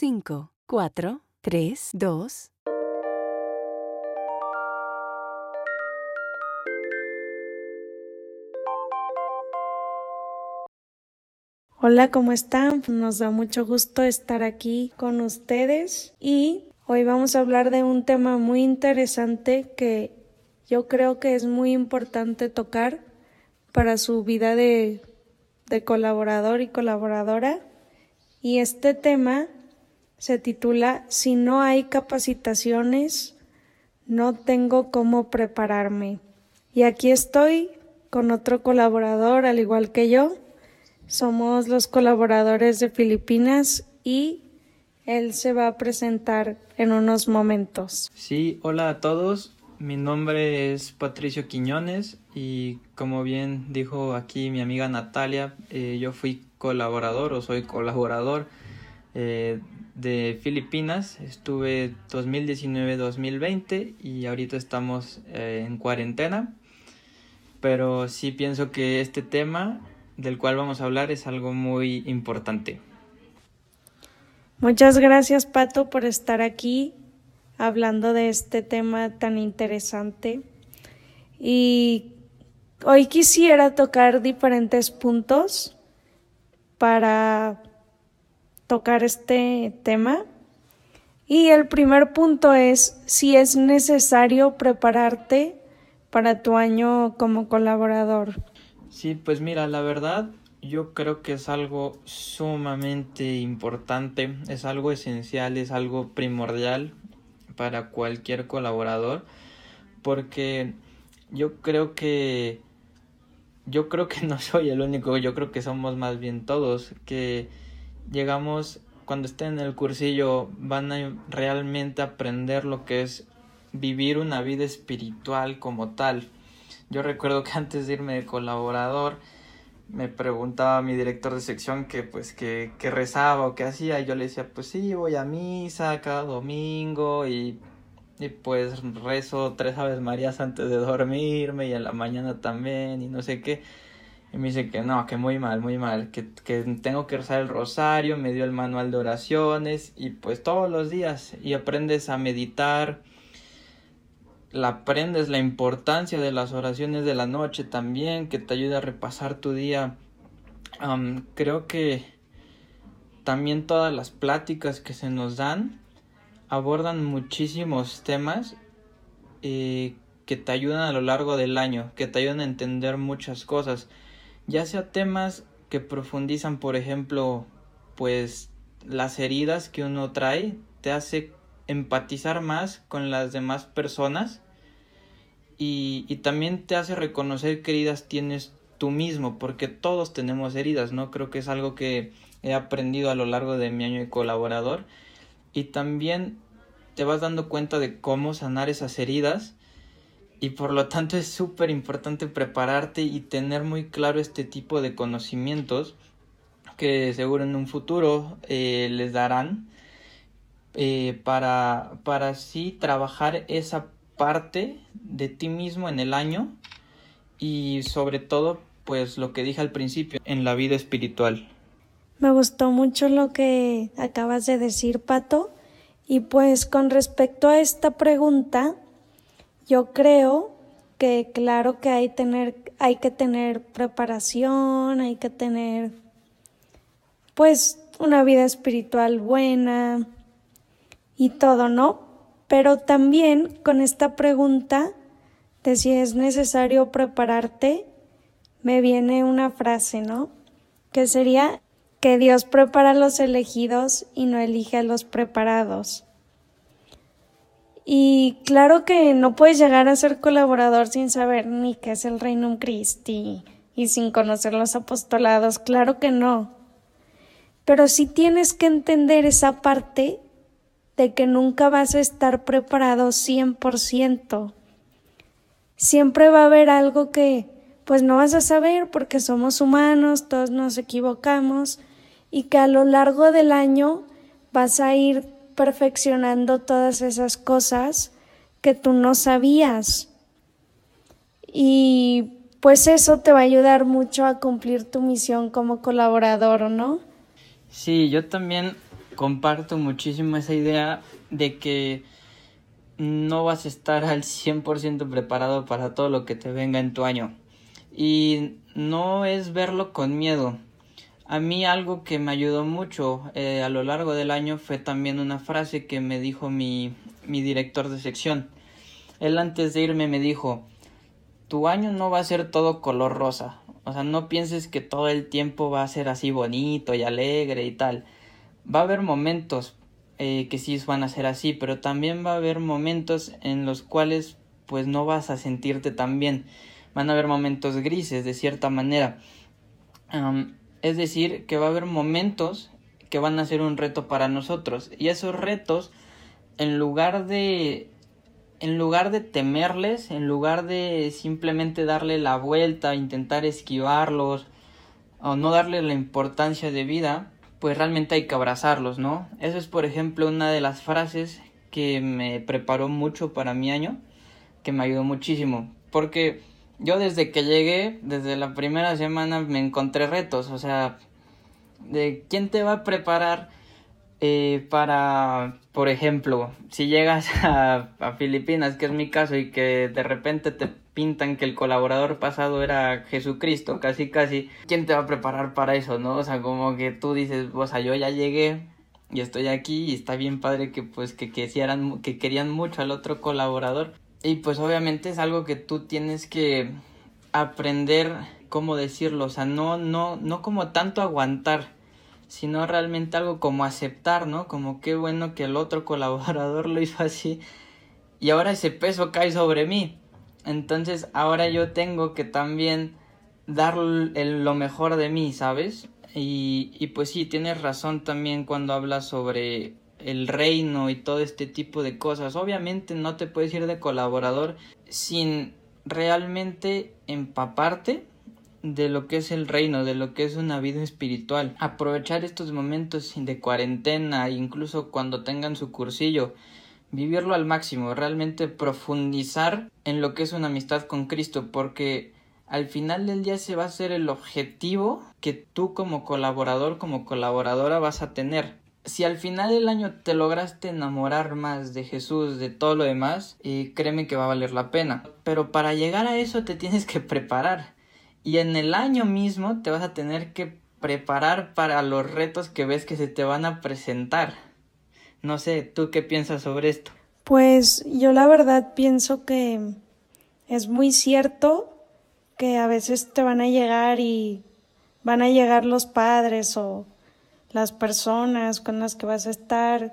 5, 4, 3, 2. Hola, ¿cómo están? Nos da mucho gusto estar aquí con ustedes y hoy vamos a hablar de un tema muy interesante que yo creo que es muy importante tocar para su vida de, de colaborador y colaboradora. Y este tema se titula Si no hay capacitaciones, no tengo cómo prepararme. Y aquí estoy con otro colaborador, al igual que yo. Somos los colaboradores de Filipinas y él se va a presentar en unos momentos. Sí, hola a todos. Mi nombre es Patricio Quiñones y como bien dijo aquí mi amiga Natalia, eh, yo fui colaborador o soy colaborador eh, de Filipinas. Estuve 2019-2020 y ahorita estamos eh, en cuarentena. Pero sí pienso que este tema del cual vamos a hablar es algo muy importante. Muchas gracias Pato por estar aquí hablando de este tema tan interesante. Y hoy quisiera tocar diferentes puntos para tocar este tema. Y el primer punto es si es necesario prepararte para tu año como colaborador. Sí, pues mira, la verdad yo creo que es algo sumamente importante, es algo esencial, es algo primordial para cualquier colaborador porque yo creo que yo creo que no soy el único, yo creo que somos más bien todos que llegamos cuando estén en el cursillo van a realmente aprender lo que es vivir una vida espiritual como tal. Yo recuerdo que antes de irme de colaborador me preguntaba mi director de sección que pues que, que rezaba o qué hacía y yo le decía pues sí voy a misa cada domingo y, y pues rezo tres aves marías antes de dormirme y en la mañana también y no sé qué y me dice que no, que muy mal, muy mal, que, que tengo que rezar el rosario, me dio el manual de oraciones y pues todos los días y aprendes a meditar, la aprendes la importancia de las oraciones de la noche también, que te ayuda a repasar tu día. creo que también todas las pláticas que se nos dan abordan muchísimos temas eh, que te ayudan a lo largo del año, que te ayudan a entender muchas cosas ya sea temas que profundizan, por ejemplo, pues las heridas que uno trae, te hace empatizar más con las demás personas y, y también te hace reconocer qué heridas tienes tú mismo, porque todos tenemos heridas, ¿no? Creo que es algo que he aprendido a lo largo de mi año de colaborador y también te vas dando cuenta de cómo sanar esas heridas y por lo tanto es súper importante prepararte y tener muy claro este tipo de conocimientos que seguro en un futuro eh, les darán eh, para, para así trabajar esa parte de ti mismo en el año y sobre todo pues lo que dije al principio en la vida espiritual. Me gustó mucho lo que acabas de decir, Pato. Y pues con respecto a esta pregunta, yo creo que claro que hay, tener, hay que tener preparación, hay que tener pues una vida espiritual buena y todo, ¿no? Pero también con esta pregunta de si es necesario prepararte, me viene una frase, ¿no? Que sería que Dios prepara a los elegidos y no elige a los preparados. Y claro que no puedes llegar a ser colaborador sin saber ni qué es el Reino Christi y sin conocer los apostolados, claro que no. Pero sí tienes que entender esa parte de que nunca vas a estar preparado 100%. Siempre va a haber algo que pues no vas a saber porque somos humanos, todos nos equivocamos y que a lo largo del año vas a ir perfeccionando todas esas cosas que tú no sabías. Y pues eso te va a ayudar mucho a cumplir tu misión como colaborador, ¿no? Sí, yo también comparto muchísimo esa idea de que no vas a estar al 100% preparado para todo lo que te venga en tu año. Y no es verlo con miedo. A mí algo que me ayudó mucho eh, a lo largo del año fue también una frase que me dijo mi, mi director de sección. Él antes de irme me dijo, tu año no va a ser todo color rosa. O sea, no pienses que todo el tiempo va a ser así bonito y alegre y tal. Va a haber momentos eh, que sí van a ser así, pero también va a haber momentos en los cuales pues no vas a sentirte tan bien. Van a haber momentos grises de cierta manera. Es decir, que va a haber momentos que van a ser un reto para nosotros. Y esos retos, en lugar de en lugar de temerles, en lugar de simplemente darle la vuelta, intentar esquivarlos o no darle la importancia de vida, pues realmente hay que abrazarlos, ¿no? Eso es, por ejemplo, una de las frases que me preparó mucho para mi año, que me ayudó muchísimo, porque yo desde que llegué, desde la primera semana me encontré retos, o sea, de quién te va a preparar eh, para, por ejemplo, si llegas a, a, Filipinas, que es mi caso, y que de repente te pintan que el colaborador pasado era Jesucristo, casi casi, ¿quién te va a preparar para eso, no? O sea, como que tú dices, o sea, yo ya llegué y estoy aquí y está bien padre que pues que, que, que querían mucho al otro colaborador. Y pues obviamente es algo que tú tienes que aprender, ¿cómo decirlo? O sea, no, no, no como tanto aguantar, sino realmente algo como aceptar, ¿no? Como qué bueno que el otro colaborador lo hizo así y ahora ese peso cae sobre mí. Entonces ahora yo tengo que también dar lo mejor de mí, ¿sabes? Y, y pues sí, tienes razón también cuando hablas sobre el reino y todo este tipo de cosas. Obviamente no te puedes ir de colaborador sin realmente empaparte de lo que es el reino, de lo que es una vida espiritual. Aprovechar estos momentos de cuarentena, incluso cuando tengan su cursillo, vivirlo al máximo, realmente profundizar en lo que es una amistad con Cristo, porque al final del día ese va a ser el objetivo que tú como colaborador, como colaboradora vas a tener. Si al final del año te lograste enamorar más de Jesús, de todo lo demás, eh, créeme que va a valer la pena. Pero para llegar a eso te tienes que preparar y en el año mismo te vas a tener que preparar para los retos que ves que se te van a presentar. No sé, ¿tú qué piensas sobre esto? Pues yo la verdad pienso que es muy cierto que a veces te van a llegar y van a llegar los padres o las personas con las que vas a estar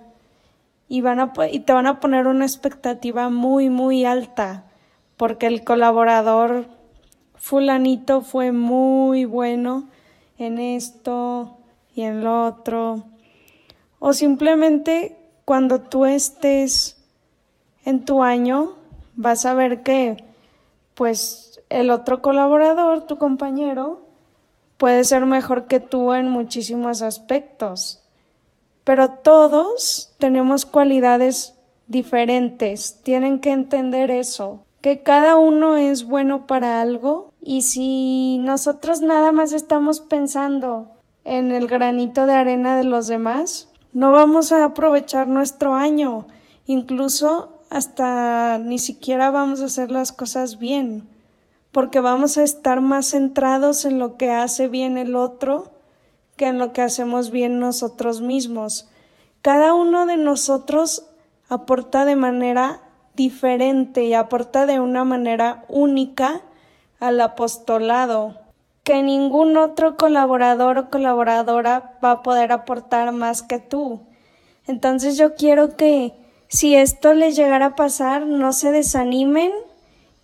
y van a y te van a poner una expectativa muy muy alta porque el colaborador fulanito fue muy bueno en esto y en lo otro. O simplemente cuando tú estés en tu año, vas a ver que pues el otro colaborador, tu compañero, puede ser mejor que tú en muchísimos aspectos. Pero todos tenemos cualidades diferentes, tienen que entender eso que cada uno es bueno para algo y si nosotros nada más estamos pensando en el granito de arena de los demás, no vamos a aprovechar nuestro año, incluso hasta ni siquiera vamos a hacer las cosas bien, porque vamos a estar más centrados en lo que hace bien el otro que en lo que hacemos bien nosotros mismos. Cada uno de nosotros aporta de manera diferente y aporta de una manera única al apostolado que ningún otro colaborador o colaboradora va a poder aportar más que tú. Entonces yo quiero que si esto les llegara a pasar, no se desanimen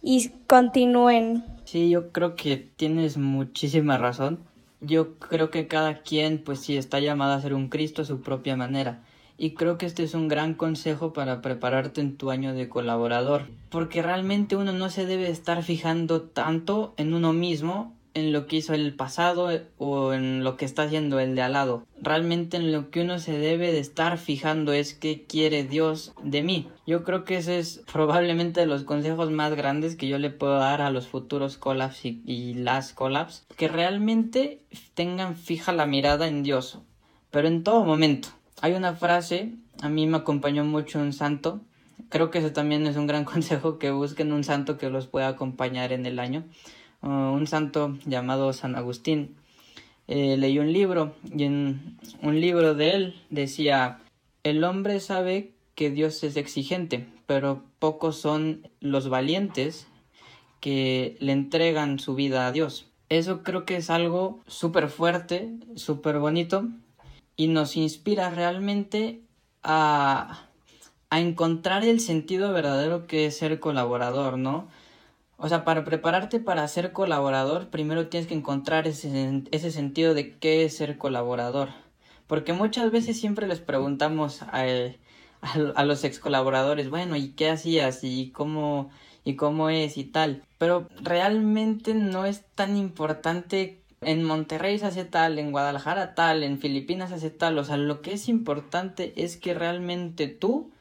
y continúen. Sí, yo creo que tienes muchísima razón. Yo creo que cada quien pues sí está llamado a ser un Cristo a su propia manera. Y creo que este es un gran consejo para prepararte en tu año de colaborador, porque realmente uno no se debe estar fijando tanto en uno mismo, en lo que hizo el pasado o en lo que está haciendo el de al lado. Realmente en lo que uno se debe de estar fijando es qué quiere Dios de mí. Yo creo que ese es probablemente de los consejos más grandes que yo le puedo dar a los futuros collabs y, y las collabs, que realmente tengan fija la mirada en Dios, pero en todo momento hay una frase, a mí me acompañó mucho un santo, creo que eso también es un gran consejo, que busquen un santo que los pueda acompañar en el año, un santo llamado San Agustín. Eh, leí un libro y en un libro de él decía, el hombre sabe que Dios es exigente, pero pocos son los valientes que le entregan su vida a Dios. Eso creo que es algo súper fuerte, súper bonito y nos inspira realmente a, a encontrar el sentido verdadero que es ser colaborador, ¿no? O sea, para prepararte para ser colaborador, primero tienes que encontrar ese, ese sentido de qué es ser colaborador. Porque muchas veces siempre les preguntamos a, a, los ex colaboradores, bueno, ¿y qué hacías? ¿Y cómo, y cómo es? y tal. Pero realmente no es tan importante en Monterrey se hace tal, en Guadalajara tal, en Filipinas se hace tal. O sea, lo que es importante es que realmente tú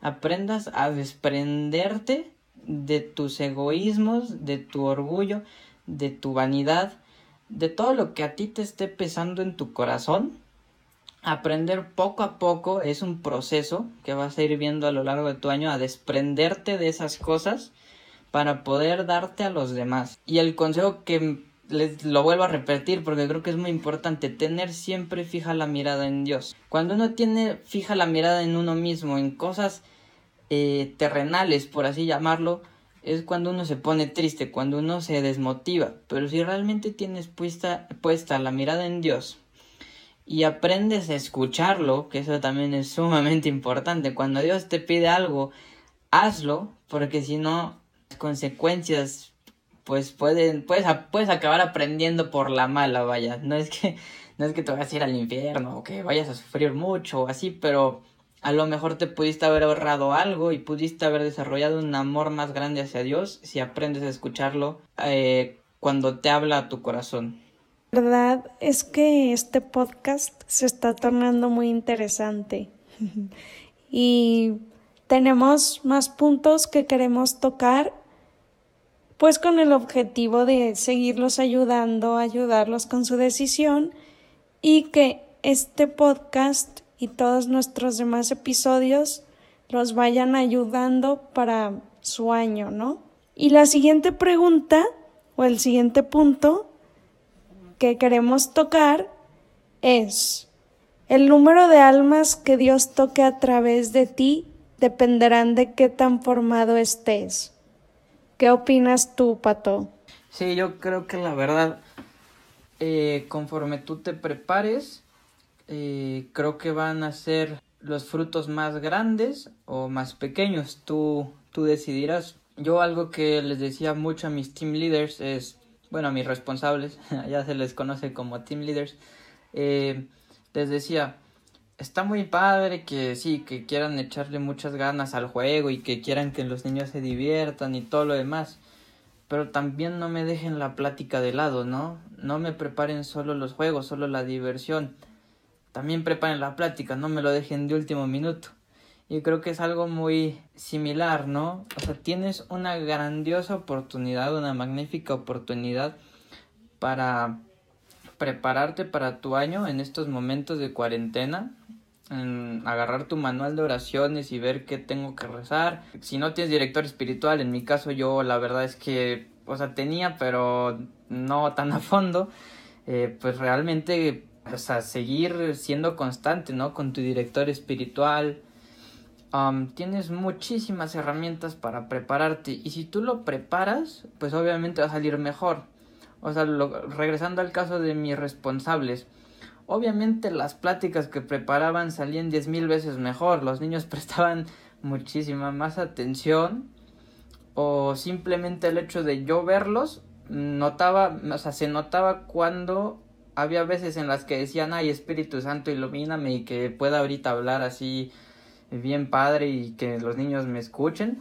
aprendas a desprenderte de tus egoísmos, de tu orgullo, de tu vanidad, de todo lo que a ti te esté pesando en tu corazón aprender poco a poco es un proceso que vas a ir viendo a lo largo de tu año a desprenderte de esas cosas para poder darte a los demás. Y el consejo que les lo vuelvo a repetir porque creo que es muy importante tener siempre fija la mirada en Dios. Cuando uno tiene fija la mirada en uno mismo, en cosas eh, terrenales, por así llamarlo, es cuando uno se pone triste, cuando uno se desmotiva. Pero si realmente tienes puesta, puesta la mirada en Dios, y aprendes a escucharlo, que eso también es sumamente importante. Cuando Dios te pide algo, hazlo, porque si no, las consecuencias, pues pueden, puedes, puedes acabar aprendiendo por la mala, vaya. No es que, no es que te vayas a ir al infierno o que vayas a sufrir mucho o así, pero a lo mejor te pudiste haber ahorrado algo y pudiste haber desarrollado un amor más grande hacia Dios si aprendes a escucharlo eh, cuando te habla a tu corazón. La verdad es que este podcast se está tornando muy interesante y tenemos más puntos que queremos tocar pues con el objetivo de seguirlos ayudando, ayudarlos con su decisión y que este podcast y todos nuestros demás episodios los vayan ayudando para su año, ¿no? Y la siguiente pregunta o el siguiente punto que queremos tocar es el número de almas que Dios toque a través de ti dependerán de qué tan formado estés. ¿Qué opinas tú, Pato? Sí, yo creo que la verdad, eh, conforme tú te prepares, eh, creo que van a ser los frutos más grandes o más pequeños. Tú, tú decidirás. Yo algo que les decía mucho a mis team leaders es bueno, a mis responsables, ya se les conoce como team leaders, eh, les decía, está muy padre que sí, que quieran echarle muchas ganas al juego y que quieran que los niños se diviertan y todo lo demás, pero también no me dejen la plática de lado, ¿no? No me preparen solo los juegos, solo la diversión. También preparen la plática, no me lo dejen de último minuto. Y creo que es algo muy similar, ¿no? O sea, tienes una grandiosa oportunidad, una magnífica oportunidad para prepararte para tu año en estos momentos de cuarentena, en agarrar tu manual de oraciones y ver qué tengo que rezar. Si no tienes director espiritual, en mi caso yo la verdad es que, o sea, tenía, pero no tan a fondo, eh, pues realmente, o sea, seguir siendo constante, ¿no? Con tu director espiritual, tienes muchísimas herramientas para prepararte y si tú lo preparas, pues obviamente va a salir mejor. O sea, regresando al caso de mis responsables, obviamente las pláticas que preparaban salían diez mil veces mejor, los niños prestaban muchísima más atención o simplemente el hecho de yo verlos notaba, o sea, se notaba cuando había veces en las que decían, ay Espíritu Santo, ilumíname y que pueda ahorita hablar así bien padre y que los niños me escuchen.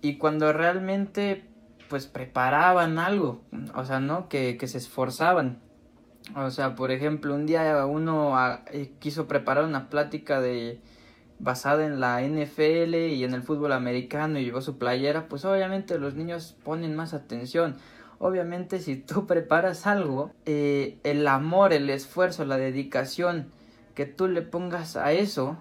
Y cuando realmente pues preparaban algo, o sea, ¿no? Que, que se esforzaban. O sea, por ejemplo, un día uno ah, eh, quiso preparar una plática de basada en la NFL y en el fútbol americano y llevó su playera, pues obviamente los niños ponen más atención. Obviamente si tú preparas algo, eh, el amor, el esfuerzo, la dedicación que tú le pongas a eso,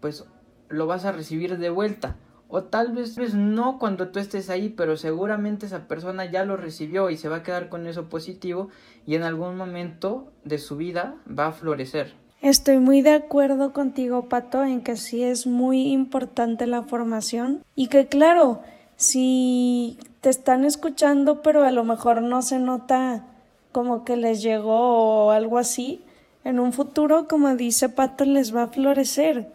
pues lo vas a recibir de vuelta. O tal vez no cuando tú estés ahí, pero seguramente esa persona ya lo recibió y se va a quedar con eso positivo y en algún momento de su vida va a florecer. Estoy muy de acuerdo contigo, Pato, en que sí es muy importante la formación y que claro, si te están escuchando pero a lo mejor no se nota como que les llegó o algo así, en un futuro, como dice Pato, les va a florecer,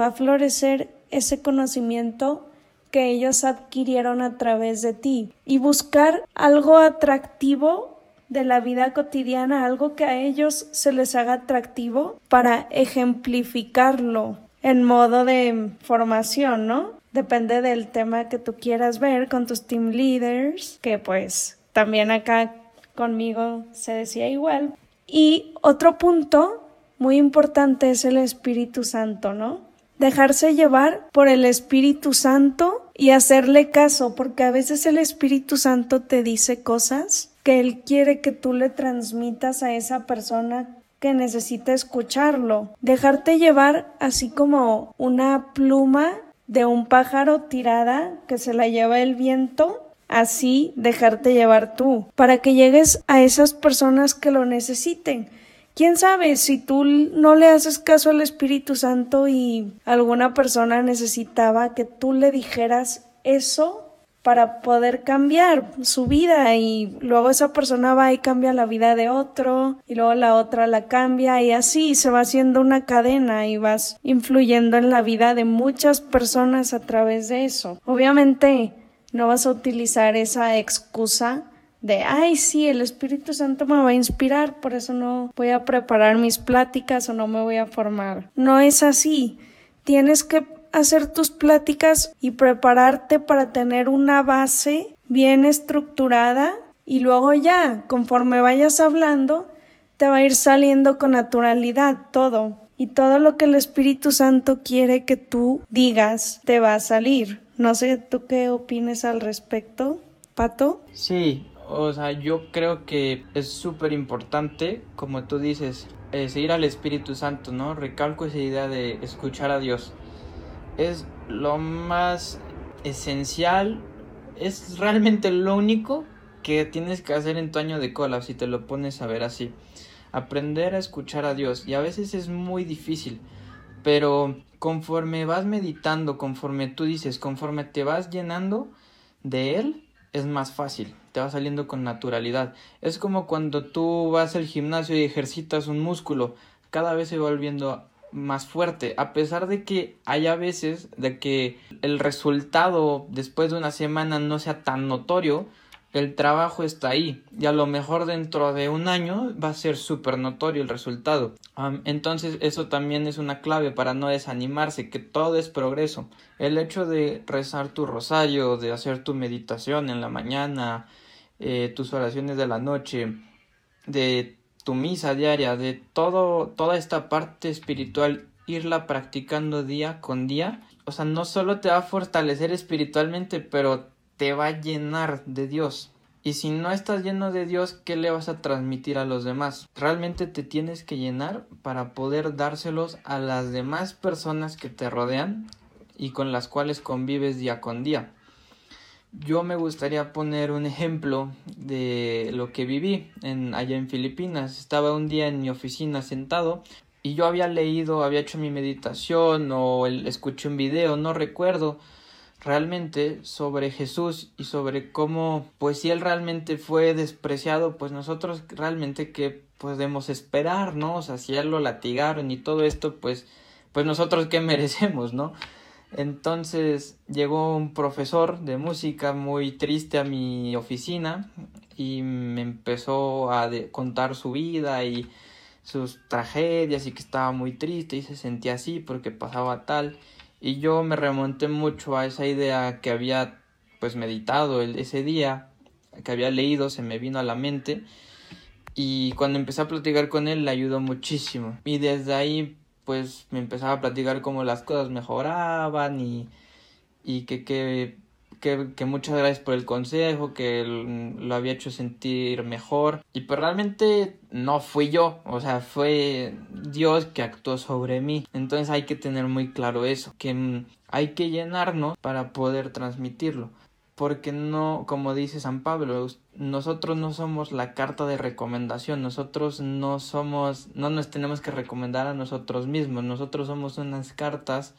va a florecer ese conocimiento que ellos adquirieron a través de ti y buscar algo atractivo de la vida cotidiana, algo que a ellos se les haga atractivo para ejemplificarlo en modo de formación, ¿no? Depende del tema que tú quieras ver con tus team leaders, que pues también acá conmigo se decía igual. Y otro punto muy importante es el Espíritu Santo, ¿no? dejarse llevar por el Espíritu Santo y hacerle caso, porque a veces el Espíritu Santo te dice cosas que Él quiere que tú le transmitas a esa persona que necesita escucharlo. Dejarte llevar así como una pluma de un pájaro tirada que se la lleva el viento así dejarte llevar tú, para que llegues a esas personas que lo necesiten. ¿Quién sabe si tú no le haces caso al Espíritu Santo y alguna persona necesitaba que tú le dijeras eso para poder cambiar su vida y luego esa persona va y cambia la vida de otro y luego la otra la cambia y así se va haciendo una cadena y vas influyendo en la vida de muchas personas a través de eso. Obviamente no vas a utilizar esa excusa de, ay, sí, el Espíritu Santo me va a inspirar, por eso no voy a preparar mis pláticas o no me voy a formar. No es así. Tienes que hacer tus pláticas y prepararte para tener una base bien estructurada y luego ya, conforme vayas hablando, te va a ir saliendo con naturalidad todo. Y todo lo que el Espíritu Santo quiere que tú digas te va a salir. No sé, ¿tú qué opines al respecto, Pato? Sí, o sea, yo creo que es súper importante, como tú dices, eh, seguir al Espíritu Santo, ¿no? Recalco esa idea de escuchar a Dios. Es lo más esencial, es realmente lo único que tienes que hacer en tu año de cola, si te lo pones a ver así. Aprender a escuchar a Dios. Y a veces es muy difícil, pero conforme vas meditando, conforme tú dices, conforme te vas llenando de Él, es más fácil te va saliendo con naturalidad. Es como cuando tú vas al gimnasio y ejercitas un músculo, cada vez se va volviendo más fuerte, a pesar de que haya veces de que el resultado después de una semana no sea tan notorio, el trabajo está ahí y a lo mejor dentro de un año va a ser súper notorio el resultado. entonces eso también es una clave para no desanimarse, que todo es progreso. El hecho de rezar tu rosario, de hacer tu meditación en la mañana, eh, tus oraciones de la noche, de tu misa diaria, de todo, toda esta parte espiritual, irla practicando día con día. O sea, no solo te va a fortalecer espiritualmente, pero te va a llenar de Dios. Y si no estás lleno de Dios, ¿qué le vas a transmitir a los demás? Realmente te tienes que llenar para poder dárselos a las demás personas que te rodean y con las cuales convives día con día. Yo me gustaría poner un ejemplo de lo que viví en, allá en Filipinas. Estaba un día en mi oficina sentado y yo había leído, había hecho mi meditación o escuché un video, no recuerdo realmente sobre Jesús y sobre cómo pues si él realmente fue despreciado pues nosotros realmente qué podemos esperar no o sea si él lo latigaron y todo esto pues pues nosotros qué merecemos no entonces llegó un profesor de música muy triste a mi oficina y me empezó a contar su vida y sus tragedias y que estaba muy triste y se sentía así porque pasaba tal. Y yo me remonté mucho a esa idea que había pues meditado ese día que había leído se me vino a la mente. Y cuando empecé a platicar con él le ayudó muchísimo. Y desde ahí pues me empezaba a platicar cómo las cosas mejoraban y, y que, que, muchas gracias por el consejo, que lo había hecho sentir mejor. Y pues realmente no fui yo, o sea, fue Dios que actuó sobre mí. Entonces hay que tener muy claro eso, que hay que llenarnos para poder transmitirlo. Porque no, como dice San Pablo, nosotros no somos la carta de recomendación, nosotros no somos, no nos tenemos que recomendar a nosotros mismos, nosotros somos unas cartas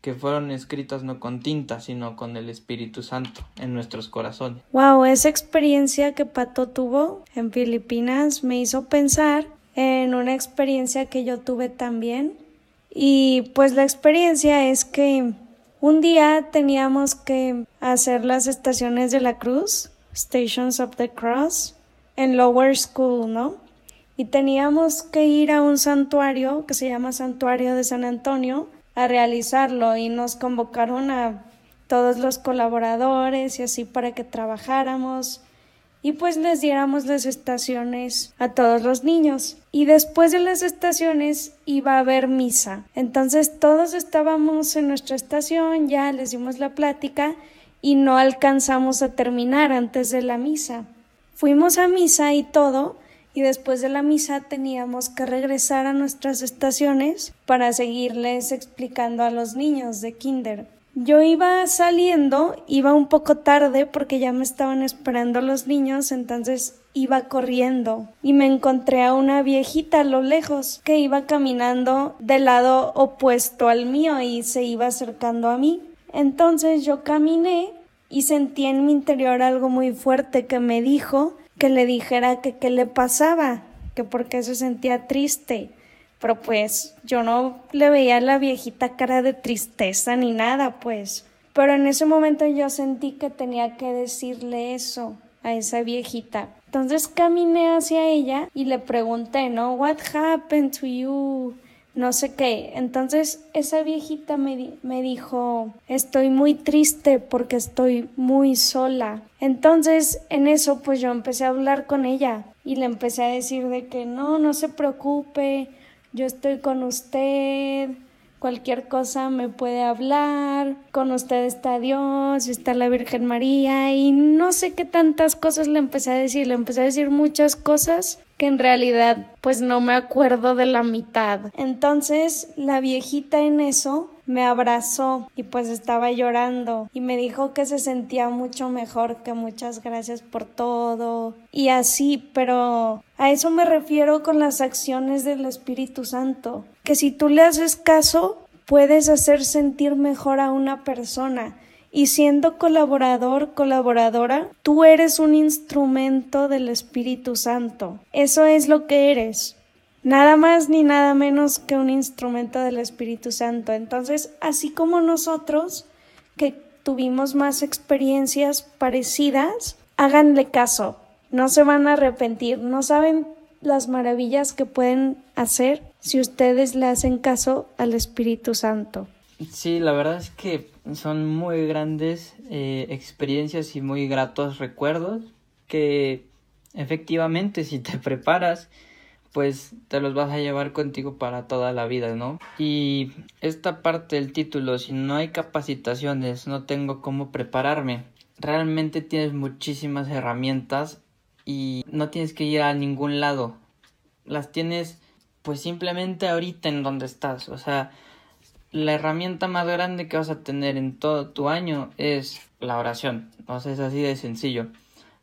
que fueron escritas no con tinta, sino con el Espíritu Santo en nuestros corazones. Wow, esa experiencia que Pato tuvo en Filipinas me hizo pensar en una experiencia que yo tuve también. Y pues la experiencia es que un día teníamos que hacer las estaciones de la cruz, Stations of the Cross, en Lower School, ¿no? Y teníamos que ir a un santuario que se llama Santuario de San Antonio, a realizarlo y nos convocaron a todos los colaboradores y así para que trabajáramos y pues les diéramos las estaciones a todos los niños. Y después de las estaciones iba a haber misa. Entonces todos estábamos en nuestra estación, ya les dimos la plática y no alcanzamos a terminar antes de la misa. Fuimos a misa y todo, y después de la misa teníamos que regresar a nuestras estaciones para seguirles explicando a los niños de kinder. Yo iba saliendo, iba un poco tarde porque ya me estaban esperando los niños, entonces iba corriendo y me encontré a una viejita a lo lejos que iba caminando del lado opuesto al mío y se iba acercando a mí. Entonces yo caminé y sentí en mi interior algo muy fuerte que me dijo que le dijera que qué le pasaba, que porque se sentía triste. Pero pues yo no le veía la viejita cara de tristeza ni nada, pues. Pero en ese momento yo sentí que tenía que decirle eso a esa viejita. Entonces caminé hacia ella y le pregunté, ¿no? What happened to you? no sé qué. Entonces esa viejita me, me, dijo, estoy muy triste porque estoy muy sola. Entonces en eso pues yo empecé a hablar con ella y le empecé a decir de que no, no se preocupe, yo estoy con usted, cualquier cosa me puede hablar, con usted está Dios, está la Virgen María y no sé qué tantas cosas le empecé a decir, le empecé a decir muchas cosas que en realidad pues no me acuerdo de la mitad. Entonces la viejita en eso me abrazó y pues estaba llorando y me dijo que se sentía mucho mejor, que muchas gracias por todo y así, pero a eso me refiero con las acciones del Espíritu Santo, que si tú le haces caso, puedes hacer sentir mejor a una persona y siendo colaborador, colaboradora, tú eres un instrumento del Espíritu Santo. Eso es lo que eres. Nada más ni nada menos que un instrumento del Espíritu Santo. Entonces, así como nosotros, que tuvimos más experiencias parecidas, háganle caso. No se van a arrepentir. No saben las maravillas que pueden hacer si ustedes le hacen caso al Espíritu Santo. Sí, la verdad es que son muy grandes eh, experiencias y muy gratos recuerdos que efectivamente si te preparas pues te los vas a llevar contigo para toda la vida, ¿no? Y esta parte del título, si no hay capacitaciones, no tengo cómo prepararme, realmente tienes muchísimas herramientas y no tienes que ir a ningún lado. Las tienes pues simplemente ahorita en donde estás, o sea, la herramienta más grande que vas a tener en todo tu año es la oración. O sea, es así de sencillo.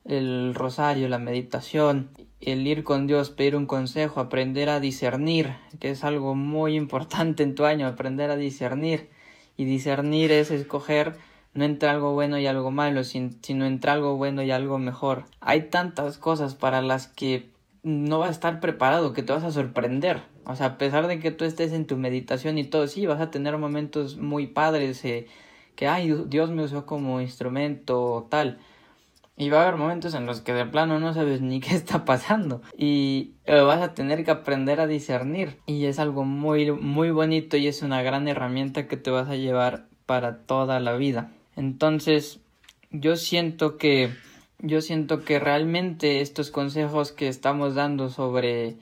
El rosario, la meditación, el ir con Dios, pedir un consejo, aprender a discernir, que es algo muy importante en tu año, aprender a discernir. Y discernir es escoger no entre algo bueno y algo malo, sino entre algo bueno y algo mejor. Hay tantas cosas para las que no vas a estar preparado, que te vas a sorprender. O sea, a pesar de que tú estés en tu meditación y todo, sí, vas a tener momentos muy padres, eh, que, ay, Dios me usó como instrumento o tal. Y va a haber momentos en los que de plano no sabes ni qué está pasando. Y vas a tener que aprender a discernir. Y es algo muy, muy bonito y es una gran herramienta que te vas a llevar para toda la vida. Entonces, yo siento que, yo siento que realmente estos consejos que estamos dando sobre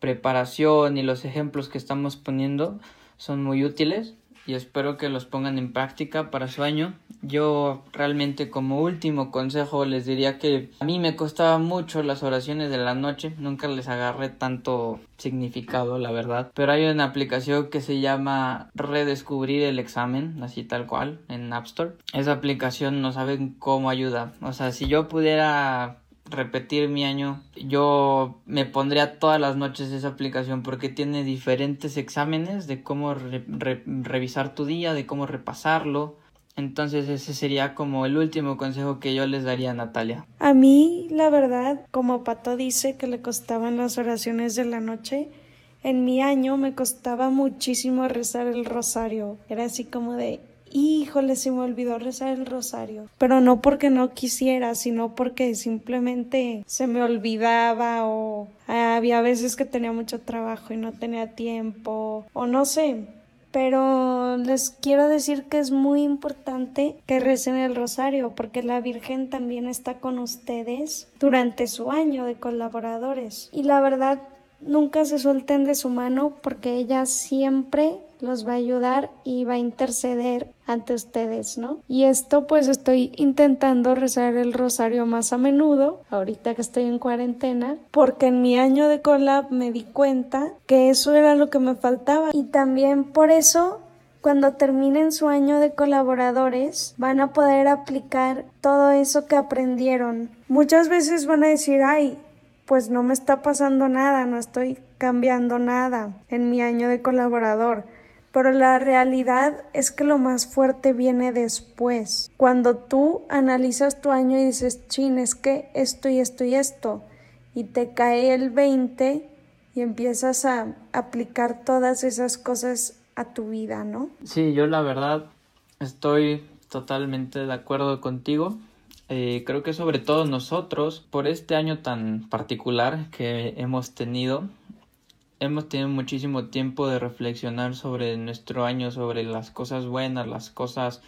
preparación y los ejemplos que estamos poniendo son muy útiles. Y espero que los pongan en práctica para su año. Yo realmente como último consejo les diría que a mí me costaba mucho las oraciones de la noche, nunca les agarré tanto significado, la verdad. Pero hay una aplicación que se llama Redescubrir el examen, así tal cual, en App Store. Esa aplicación no saben cómo ayuda. O sea, si yo pudiera repetir mi año, yo me pondría todas las noches esa aplicación porque tiene diferentes exámenes de cómo revisar tu día, de cómo repasarlo. Entonces ese sería como el último consejo que yo les daría a Natalia. A mí, la verdad, como Pato dice que le costaban las oraciones de la noche, en mi año me costaba muchísimo rezar el rosario. Era así como de, híjole, se me olvidó rezar el rosario. Pero no porque no quisiera, sino porque simplemente se me olvidaba o había veces que tenía mucho trabajo y no tenía tiempo o no sé. Pero les quiero decir que es muy importante que recen el rosario porque la Virgen también está con ustedes durante su año de colaboradores. Y la verdad, nunca se suelten de su mano porque ella siempre los va a ayudar y va a interceder ante ustedes, ¿no? Y esto pues estoy intentando rezar el rosario más a menudo, ahorita que estoy en cuarentena, porque en mi año de collab me di cuenta que eso era lo que me faltaba y también por eso cuando terminen su año de colaboradores, van a poder aplicar todo eso que aprendieron. Muchas veces van a decir, ay, pues no me está pasando nada, no estoy cambiando nada en mi año de colaborador. Pero la realidad es que lo más fuerte viene después. Cuando tú analizas tu año y dices, chin, es que esto y esto y esto, y te cae el 20 y empiezas a aplicar todas esas cosas a tu vida, ¿no? Sí, yo la verdad estoy totalmente de acuerdo contigo. Eh, creo que sobre todo nosotros, por este año tan particular que hemos tenido, hemos tenido muchísimo tiempo de reflexionar sobre nuestro año, sobre las cosas buenas, las cosas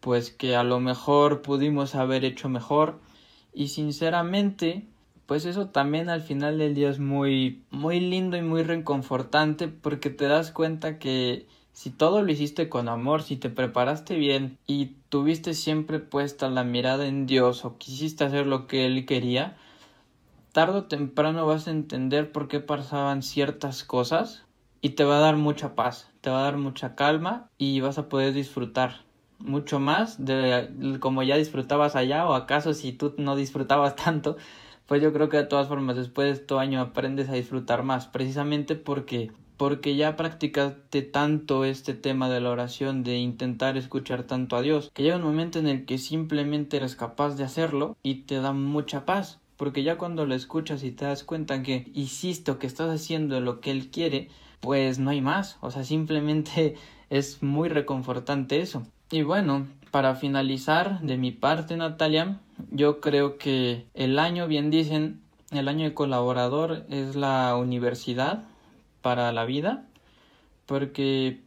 pues que a lo mejor pudimos haber hecho mejor. Y sinceramente pues eso también al final del día es muy muy lindo y muy reconfortante porque te das cuenta que si todo lo hiciste con amor, si te preparaste bien y tuviste siempre puesta la mirada en Dios o quisiste hacer lo que Él quería, tarde o temprano vas a entender por qué pasaban ciertas cosas y te va a dar mucha paz, te va a dar mucha calma y vas a poder disfrutar mucho más de como ya disfrutabas allá o acaso si tú no disfrutabas tanto, pues yo creo que de todas formas después de tu año aprendes a disfrutar más, precisamente porque porque ya practicaste tanto este tema de la oración, de intentar escuchar tanto a Dios, que llega un momento en el que simplemente eres capaz de hacerlo y te da mucha paz, porque ya cuando lo escuchas y te das cuenta que hiciste que estás haciendo lo que Él quiere, pues no hay más, o sea, simplemente es muy reconfortante eso. Y bueno, para finalizar de mi parte, Natalia, yo creo que el año, bien dicen, el año de colaborador es la universidad para la vida, porque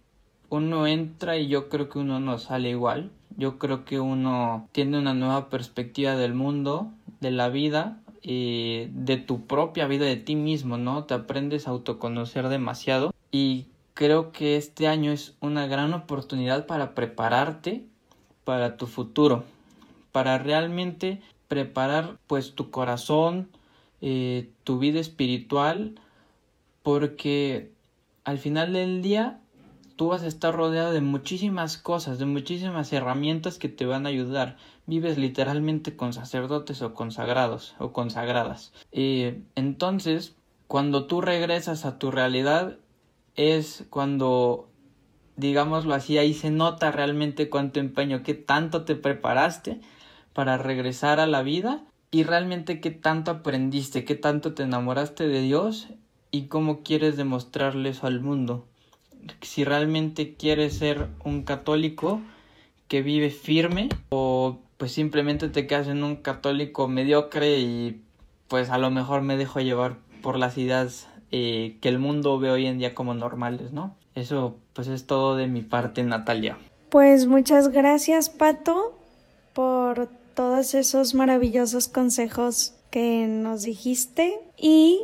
uno entra y yo creo que uno no sale igual. Yo creo que uno tiene una nueva perspectiva del mundo, de la vida, y de tu propia vida, de ti mismo, ¿no? Te aprendes a autoconocer demasiado y creo que este año es una gran oportunidad para prepararte para tu futuro, para realmente preparar pues tu corazón, eh, tu vida espiritual porque al final del día tú vas a estar rodeado de muchísimas cosas, de muchísimas herramientas que te van a ayudar. Vives literalmente con sacerdotes o consagrados o consagradas. entonces, cuando tú regresas a tu realidad, es cuando, digámoslo así, ahí se nota realmente cuánto empeño, qué tanto te preparaste para regresar a la vida y realmente qué tanto aprendiste, qué tanto te enamoraste de Dios y cómo quieres demostrarle eso al mundo. Si realmente quieres ser un católico que vive firme o pues simplemente te quedas en un católico mediocre y pues a lo mejor me dejo llevar por las ideas eh, que el mundo ve hoy en día como normales, ¿no? Eso pues es todo de mi parte, Natalia. Pues muchas gracias, Pato, por todos esos maravillosos consejos que nos dijiste y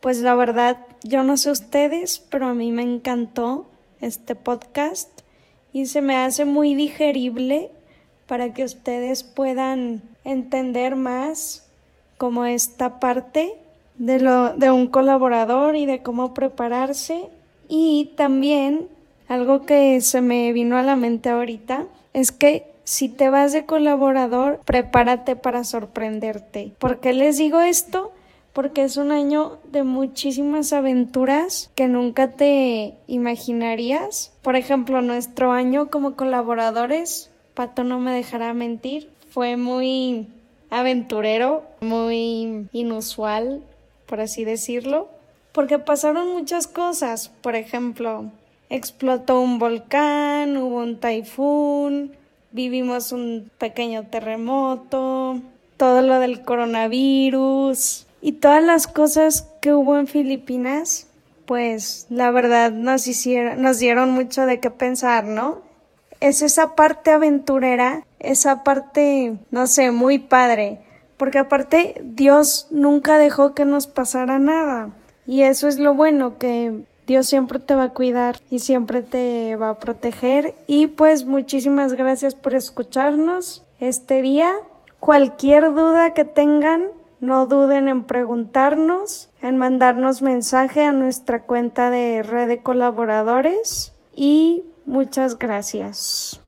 pues la verdad, yo no sé ustedes, pero a mí me encantó este podcast y se me hace muy digerible para que ustedes puedan entender más como esta parte de lo de un colaborador y de cómo prepararse y también algo que se me vino a la mente ahorita es que si te vas de colaborador, prepárate para sorprenderte. ¿Por qué les digo esto? Porque es un año de muchísimas aventuras que nunca te imaginarías. Por ejemplo, nuestro año como colaboradores, Pato no me dejará mentir, fue muy aventurero, muy inusual, por así decirlo, porque pasaron muchas cosas. Por ejemplo, explotó un volcán, hubo un taifún, vivimos un pequeño terremoto, todo lo del coronavirus y todas las cosas que hubo en Filipinas, pues la verdad nos hicieron, nos dieron mucho de qué pensar, ¿no? Es esa parte aventurera, esa parte, no sé, muy padre, porque aparte Dios nunca dejó que nos pasara nada. Y eso es lo bueno, que Dios siempre te va a cuidar y siempre te va a proteger. Y pues muchísimas gracias por escucharnos este día. Cualquier duda que tengan, no duden en preguntarnos, en mandarnos mensaje a nuestra cuenta de red de colaboradores y muchas gracias.